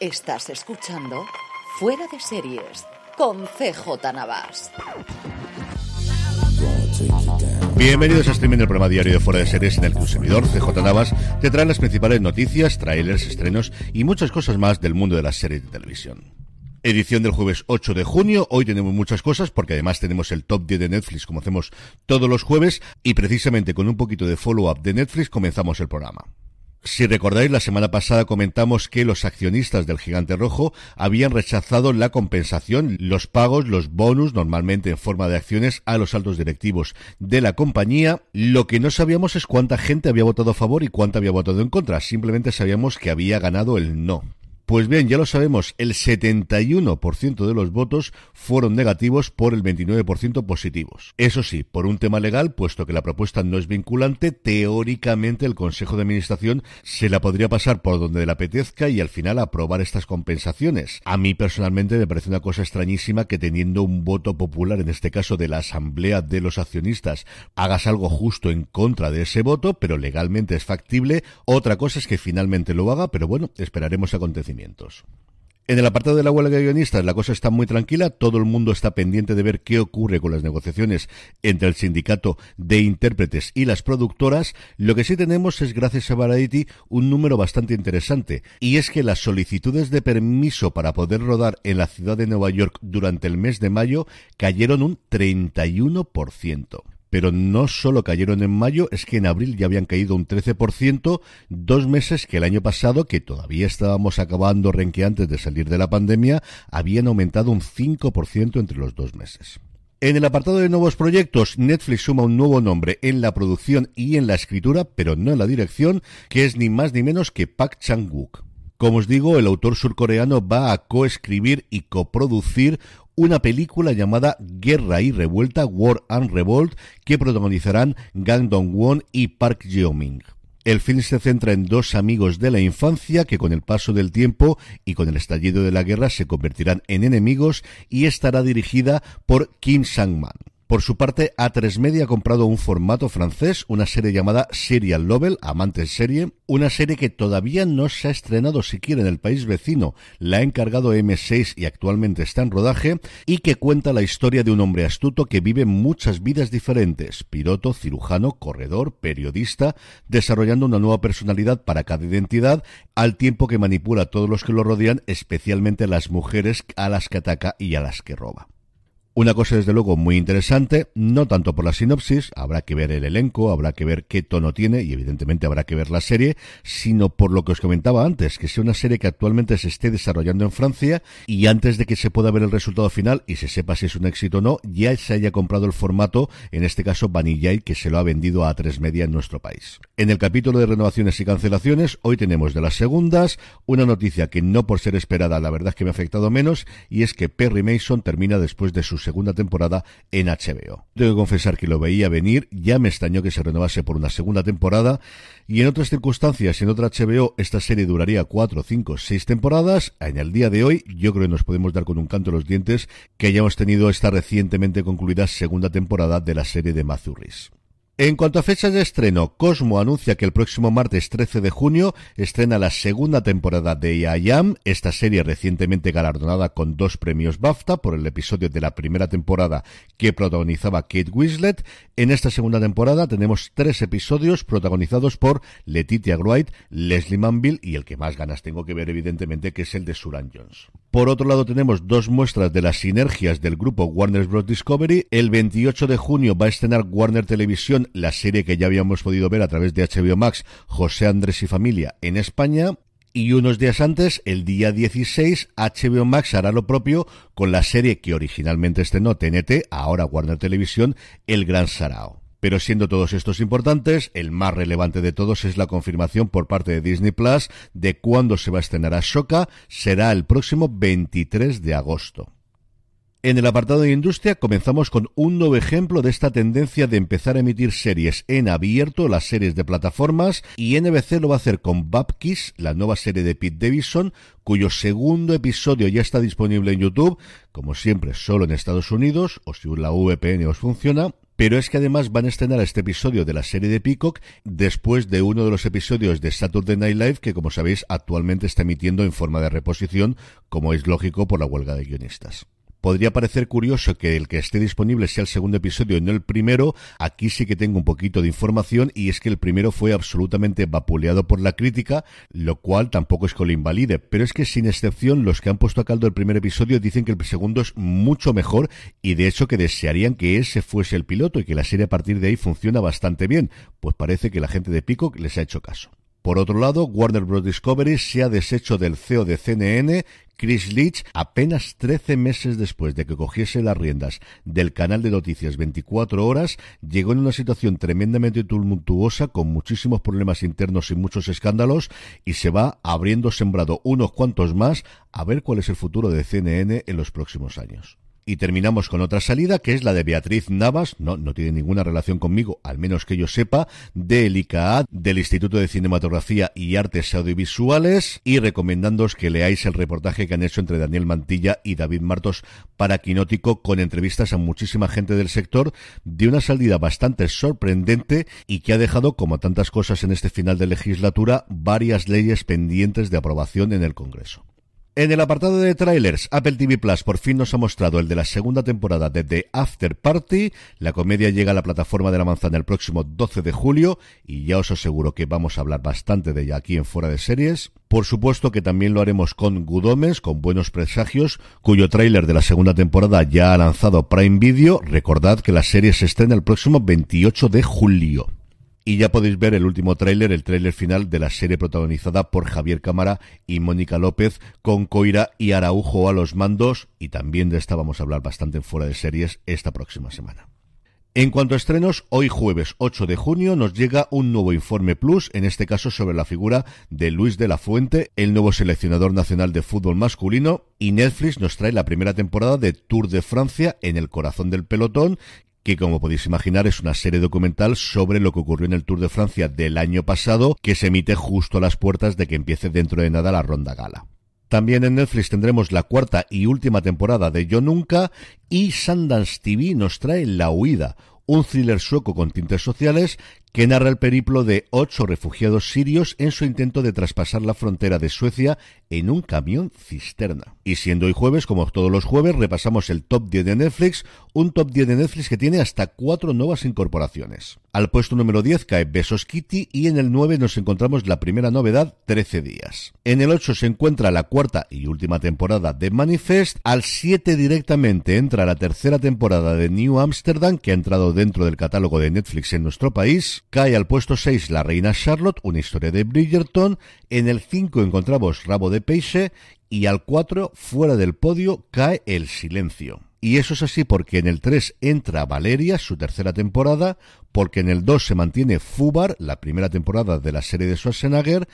Estás escuchando Fuera de Series con CJ Navas. Bienvenidos a streaming del programa diario de Fuera de Series en el que un servidor, CJ Navas, te trae las principales noticias, trailers, estrenos y muchas cosas más del mundo de las series de televisión. Edición del jueves 8 de junio. Hoy tenemos muchas cosas porque además tenemos el top 10 de Netflix como hacemos todos los jueves y precisamente con un poquito de follow-up de Netflix comenzamos el programa. Si recordáis, la semana pasada comentamos que los accionistas del Gigante Rojo habían rechazado la compensación, los pagos, los bonus, normalmente en forma de acciones, a los altos directivos de la compañía. Lo que no sabíamos es cuánta gente había votado a favor y cuánta había votado en contra. Simplemente sabíamos que había ganado el no. Pues bien, ya lo sabemos, el 71% de los votos fueron negativos por el 29% positivos. Eso sí, por un tema legal, puesto que la propuesta no es vinculante, teóricamente el Consejo de Administración se la podría pasar por donde le apetezca y al final aprobar estas compensaciones. A mí personalmente me parece una cosa extrañísima que teniendo un voto popular, en este caso de la Asamblea de los Accionistas, hagas algo justo en contra de ese voto, pero legalmente es factible. Otra cosa es que finalmente lo haga, pero bueno, esperaremos acontecimientos. En el apartado de la huelga de guionistas la cosa está muy tranquila, todo el mundo está pendiente de ver qué ocurre con las negociaciones entre el sindicato de intérpretes y las productoras. Lo que sí tenemos es, gracias a Variety, un número bastante interesante, y es que las solicitudes de permiso para poder rodar en la ciudad de Nueva York durante el mes de mayo cayeron un 31% pero no solo cayeron en mayo, es que en abril ya habían caído un 13%, dos meses que el año pasado, que todavía estábamos acabando renqueantes de salir de la pandemia, habían aumentado un 5% entre los dos meses. En el apartado de nuevos proyectos, Netflix suma un nuevo nombre en la producción y en la escritura, pero no en la dirección, que es ni más ni menos que Park Chang-wook. Como os digo, el autor surcoreano va a coescribir y coproducir una película llamada Guerra y Revuelta, War and Revolt, que protagonizarán Gang Dong-won y Park Jeong-min. El film se centra en dos amigos de la infancia que con el paso del tiempo y con el estallido de la guerra se convertirán en enemigos y estará dirigida por Kim Sang-man. Por su parte, A3 Media ha comprado un formato francés, una serie llamada Serial Novel, Amantes Serie, una serie que todavía no se ha estrenado siquiera en el país vecino, la ha encargado M6 y actualmente está en rodaje, y que cuenta la historia de un hombre astuto que vive muchas vidas diferentes, piloto, cirujano, corredor, periodista, desarrollando una nueva personalidad para cada identidad, al tiempo que manipula a todos los que lo rodean, especialmente las mujeres a las que ataca y a las que roba. Una cosa desde luego muy interesante, no tanto por la sinopsis, habrá que ver el elenco, habrá que ver qué tono tiene y evidentemente habrá que ver la serie, sino por lo que os comentaba antes, que sea una serie que actualmente se esté desarrollando en Francia y antes de que se pueda ver el resultado final y se sepa si es un éxito o no, ya se haya comprado el formato, en este caso Vanillay, que se lo ha vendido a tres Media en nuestro país. En el capítulo de renovaciones y cancelaciones, hoy tenemos de las segundas una noticia que no por ser esperada, la verdad es que me ha afectado menos, y es que Perry Mason termina después de su segunda temporada en HBO. Tengo que confesar que lo veía venir, ya me extrañó que se renovase por una segunda temporada y en otras circunstancias, en otra HBO, esta serie duraría cuatro, cinco, seis temporadas. En el día de hoy, yo creo que nos podemos dar con un canto los dientes que hayamos tenido esta recientemente concluida segunda temporada de la serie de Matthew En cuanto a fechas de estreno, Cosmo anuncia que el próximo martes 13 de junio estrena la segunda temporada de I Am, esta serie recientemente galardonada con dos premios BAFTA por el episodio de la primera temporada que protagonizaba Kate Winslet. En esta segunda temporada tenemos tres episodios protagonizados por Letitia Wright, Leslie Manville y el que más ganas tengo que ver evidentemente que es el de Suran Jones. Por otro lado tenemos dos muestras de las sinergias del grupo Warner Bros. Discovery. El 28 de junio va a estrenar Warner Televisión la serie que ya habíamos podido ver a través de HBO Max, José Andrés y Familia, en España. Y unos días antes, el día 16, HBO Max hará lo propio con la serie que originalmente estrenó TNT, ahora Warner Televisión, El Gran Sarao. Pero siendo todos estos importantes, el más relevante de todos es la confirmación por parte de Disney Plus de cuándo se va a estrenar Ashoka. Será el próximo 23 de agosto. En el apartado de industria comenzamos con un nuevo ejemplo de esta tendencia de empezar a emitir series en abierto, las series de plataformas, y NBC lo va a hacer con Bapkiss, la nueva serie de Pete Davidson, cuyo segundo episodio ya está disponible en YouTube, como siempre solo en Estados Unidos, o si la VPN os funciona, pero es que además van a estrenar este episodio de la serie de Peacock después de uno de los episodios de Saturday Night Live que, como sabéis, actualmente está emitiendo en forma de reposición, como es lógico por la huelga de guionistas. Podría parecer curioso que el que esté disponible sea el segundo episodio y no el primero. Aquí sí que tengo un poquito de información y es que el primero fue absolutamente vapuleado por la crítica, lo cual tampoco es que lo invalide. Pero es que sin excepción los que han puesto a caldo el primer episodio dicen que el segundo es mucho mejor y de hecho que desearían que ese fuese el piloto y que la serie a partir de ahí funciona bastante bien. Pues parece que la gente de Pico les ha hecho caso. Por otro lado, Warner Bros. Discovery se ha deshecho del CEO de CNN, Chris Leach, apenas 13 meses después de que cogiese las riendas del canal de noticias 24 horas, llegó en una situación tremendamente tumultuosa, con muchísimos problemas internos y muchos escándalos, y se va abriendo sembrado unos cuantos más a ver cuál es el futuro de CNN en los próximos años. Y terminamos con otra salida, que es la de Beatriz Navas, no, no tiene ninguna relación conmigo, al menos que yo sepa, del ICAA, del Instituto de Cinematografía y Artes Audiovisuales, y recomendándoos que leáis el reportaje que han hecho entre Daniel Mantilla y David Martos para Quinótico, con entrevistas a muchísima gente del sector, de una salida bastante sorprendente y que ha dejado, como tantas cosas en este final de legislatura, varias leyes pendientes de aprobación en el Congreso. En el apartado de trailers, Apple TV Plus por fin nos ha mostrado el de la segunda temporada de The After Party. La comedia llega a la plataforma de la manzana el próximo 12 de julio y ya os aseguro que vamos a hablar bastante de ella aquí en Fuera de Series. Por supuesto que también lo haremos con Good con Buenos Presagios, cuyo tráiler de la segunda temporada ya ha lanzado Prime Video. Recordad que la serie se estrena el próximo 28 de julio. Y ya podéis ver el último tráiler, el tráiler final de la serie protagonizada por Javier Cámara y Mónica López, con Coira y Araujo a los mandos, y también de esta vamos a hablar bastante en fuera de series esta próxima semana. En cuanto a estrenos, hoy jueves 8 de junio nos llega un nuevo informe plus, en este caso sobre la figura de Luis de la Fuente, el nuevo seleccionador nacional de fútbol masculino, y Netflix nos trae la primera temporada de Tour de Francia en el corazón del pelotón, que como podéis imaginar es una serie documental sobre lo que ocurrió en el Tour de Francia del año pasado, que se emite justo a las puertas de que empiece dentro de nada la ronda gala. También en Netflix tendremos la cuarta y última temporada de Yo Nunca y Sundance TV nos trae La Huida, un thriller sueco con tintes sociales que narra el periplo de ocho refugiados sirios en su intento de traspasar la frontera de Suecia en un camión cisterna. Y siendo hoy jueves, como todos los jueves, repasamos el top 10 de Netflix, un top 10 de Netflix que tiene hasta cuatro nuevas incorporaciones. Al puesto número 10 cae Besos Kitty y en el 9 nos encontramos la primera novedad, 13 días. En el 8 se encuentra la cuarta y última temporada de Manifest, al 7 directamente entra la tercera temporada de New Amsterdam que ha entrado dentro del catálogo de Netflix en nuestro país, Cae al puesto 6 la reina Charlotte, una historia de Bridgerton. En el 5 encontramos Rabo de Peixe. Y al 4, fuera del podio, cae El Silencio. Y eso es así porque en el 3 entra Valeria, su tercera temporada, porque en el 2 se mantiene Fubar, la primera temporada de la serie de Schwarzenegger,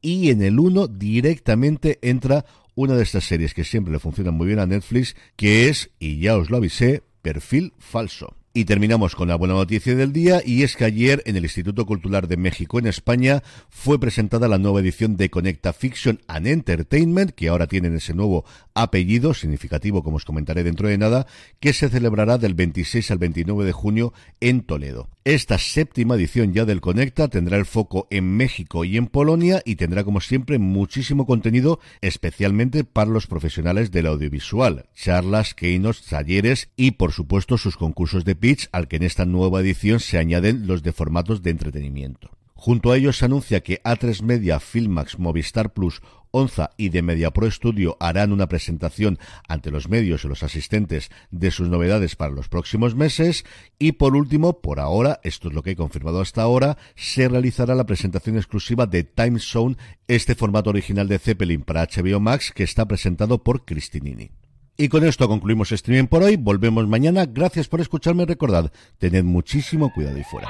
y en el 1 directamente entra una de estas series que siempre le funcionan muy bien a Netflix, que es, y ya os lo avisé, Perfil Falso. Y terminamos con la buena noticia del día y es que ayer en el Instituto Cultural de México en España fue presentada la nueva edición de Conecta Fiction and Entertainment, que ahora tienen ese nuevo apellido significativo, como os comentaré dentro de nada, que se celebrará del 26 al 29 de junio en Toledo. Esta séptima edición ya del Conecta tendrá el foco en México y en Polonia y tendrá como siempre muchísimo contenido, especialmente para los profesionales del audiovisual, charlas, keynotes, talleres y por supuesto sus concursos de al que en esta nueva edición se añaden los de formatos de entretenimiento. Junto a ellos se anuncia que A3 Media, Filmax, Movistar Plus, Onza y de Media Pro Studio harán una presentación ante los medios y los asistentes de sus novedades para los próximos meses. Y por último, por ahora, esto es lo que he confirmado hasta ahora, se realizará la presentación exclusiva de Time Zone, este formato original de Zeppelin para HBO Max que está presentado por Cristinini. Y con esto concluimos streaming por hoy. Volvemos mañana. Gracias por escucharme. Recordad, tened muchísimo cuidado y fuera.